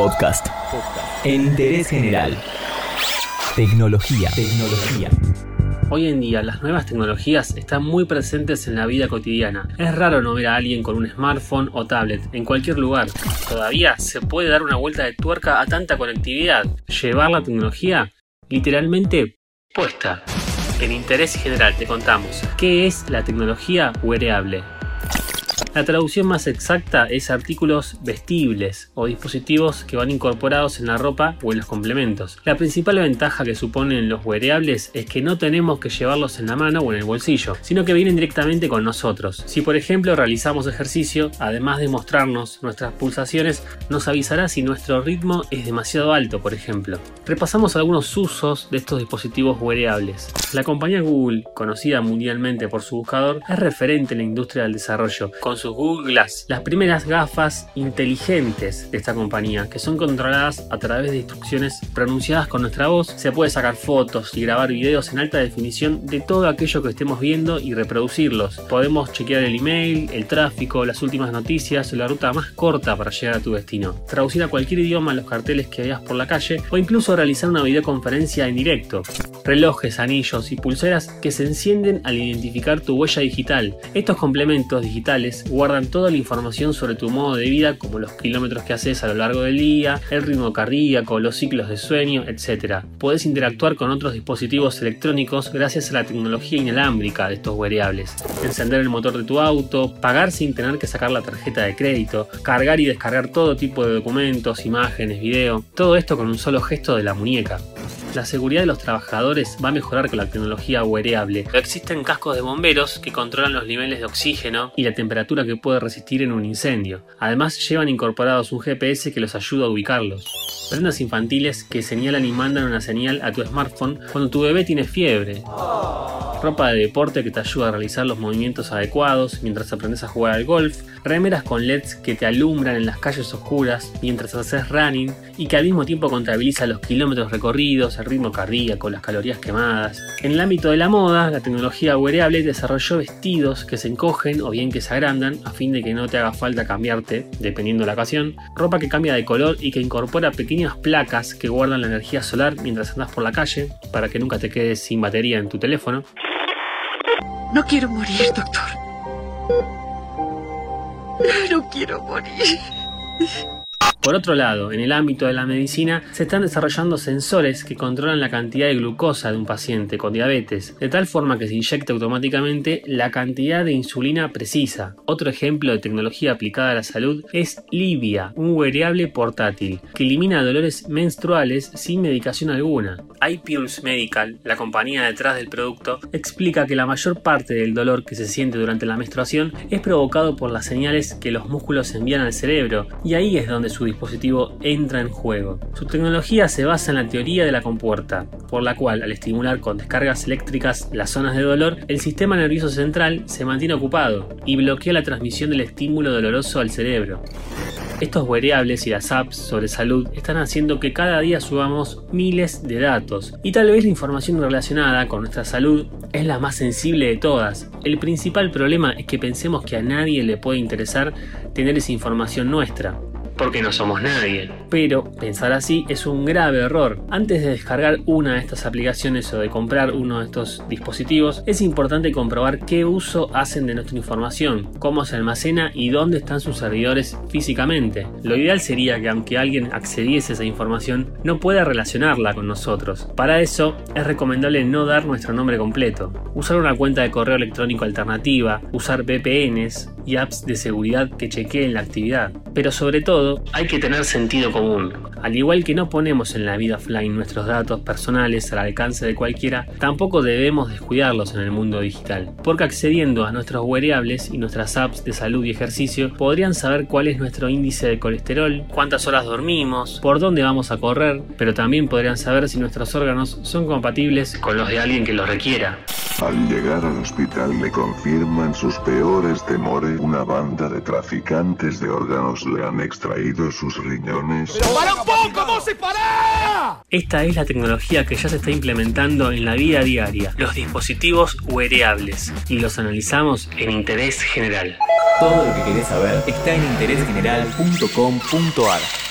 Podcast. En interés general. Tecnología. Tecnología. Hoy en día las nuevas tecnologías están muy presentes en la vida cotidiana. Es raro no ver a alguien con un smartphone o tablet en cualquier lugar. Todavía se puede dar una vuelta de tuerca a tanta conectividad. Llevar la tecnología literalmente puesta. En interés general te contamos qué es la tecnología wearable. La traducción más exacta es artículos vestibles o dispositivos que van incorporados en la ropa o en los complementos. La principal ventaja que suponen los wearables es que no tenemos que llevarlos en la mano o en el bolsillo, sino que vienen directamente con nosotros. Si por ejemplo realizamos ejercicio, además de mostrarnos nuestras pulsaciones, nos avisará si nuestro ritmo es demasiado alto, por ejemplo. Repasamos algunos usos de estos dispositivos wearables. La compañía Google, conocida mundialmente por su buscador, es referente en la industria del desarrollo, sus Google Glass, las primeras gafas inteligentes de esta compañía, que son controladas a través de instrucciones pronunciadas con nuestra voz. Se puede sacar fotos y grabar videos en alta definición de todo aquello que estemos viendo y reproducirlos. Podemos chequear el email, el tráfico, las últimas noticias o la ruta más corta para llegar a tu destino. Traducir a cualquier idioma los carteles que veas por la calle o incluso realizar una videoconferencia en directo. Relojes, anillos y pulseras que se encienden al identificar tu huella digital. Estos complementos digitales guardan toda la información sobre tu modo de vida, como los kilómetros que haces a lo largo del día, el ritmo cardíaco, los ciclos de sueño, etc. Puedes interactuar con otros dispositivos electrónicos gracias a la tecnología inalámbrica de estos wearables. Encender el motor de tu auto, pagar sin tener que sacar la tarjeta de crédito, cargar y descargar todo tipo de documentos, imágenes, video, todo esto con un solo gesto de la muñeca. La seguridad de los trabajadores va a mejorar con la tecnología wearable. Existen cascos de bomberos que controlan los niveles de oxígeno y la temperatura que puede resistir en un incendio. Además llevan incorporados un GPS que los ayuda a ubicarlos. Prendas infantiles que señalan y mandan una señal a tu smartphone cuando tu bebé tiene fiebre ropa de deporte que te ayuda a realizar los movimientos adecuados mientras aprendes a jugar al golf, remeras con LEDs que te alumbran en las calles oscuras mientras haces running y que al mismo tiempo contabiliza los kilómetros recorridos, el ritmo cardíaco, las calorías quemadas. En el ámbito de la moda, la tecnología wearable desarrolló vestidos que se encogen o bien que se agrandan a fin de que no te haga falta cambiarte, dependiendo de la ocasión, ropa que cambia de color y que incorpora pequeñas placas que guardan la energía solar mientras andas por la calle para que nunca te quedes sin batería en tu teléfono. No quiero morir, doctor. No quiero morir. Por otro lado, en el ámbito de la medicina se están desarrollando sensores que controlan la cantidad de glucosa de un paciente con diabetes, de tal forma que se inyecta automáticamente la cantidad de insulina precisa. Otro ejemplo de tecnología aplicada a la salud es Livia, un wearable portátil que elimina dolores menstruales sin medicación alguna. iPulse Medical, la compañía detrás del producto, explica que la mayor parte del dolor que se siente durante la menstruación es provocado por las señales que los músculos envían al cerebro, y ahí es donde su dispositivo entra en juego. Su tecnología se basa en la teoría de la compuerta, por la cual al estimular con descargas eléctricas las zonas de dolor, el sistema nervioso central se mantiene ocupado y bloquea la transmisión del estímulo doloroso al cerebro. Estos wearables y las apps sobre salud están haciendo que cada día subamos miles de datos y tal vez la información relacionada con nuestra salud es la más sensible de todas. El principal problema es que pensemos que a nadie le puede interesar tener esa información nuestra porque no somos nadie. Pero pensar así es un grave error. Antes de descargar una de estas aplicaciones o de comprar uno de estos dispositivos, es importante comprobar qué uso hacen de nuestra información, cómo se almacena y dónde están sus servidores físicamente. Lo ideal sería que aunque alguien accediese a esa información, no pueda relacionarla con nosotros. Para eso, es recomendable no dar nuestro nombre completo, usar una cuenta de correo electrónico alternativa, usar VPNs y apps de seguridad que chequeen la actividad. Pero sobre todo, hay que tener sentido común. Al igual que no ponemos en la vida offline nuestros datos personales al alcance de cualquiera, tampoco debemos descuidarlos en el mundo digital, porque accediendo a nuestros wearables y nuestras apps de salud y ejercicio podrían saber cuál es nuestro índice de colesterol, cuántas horas dormimos, por dónde vamos a correr, pero también podrían saber si nuestros órganos son compatibles con los de alguien que los requiera. Al llegar al hospital le confirman sus peores temores. Una banda de traficantes de órganos le han extraído sus riñones. ¡Pero para un poco! ¡No se para! Esta es la tecnología que ya se está implementando en la vida diaria, los dispositivos wearables, y los analizamos en interés general. Todo lo que querés saber está en interésgeneral.com.ar.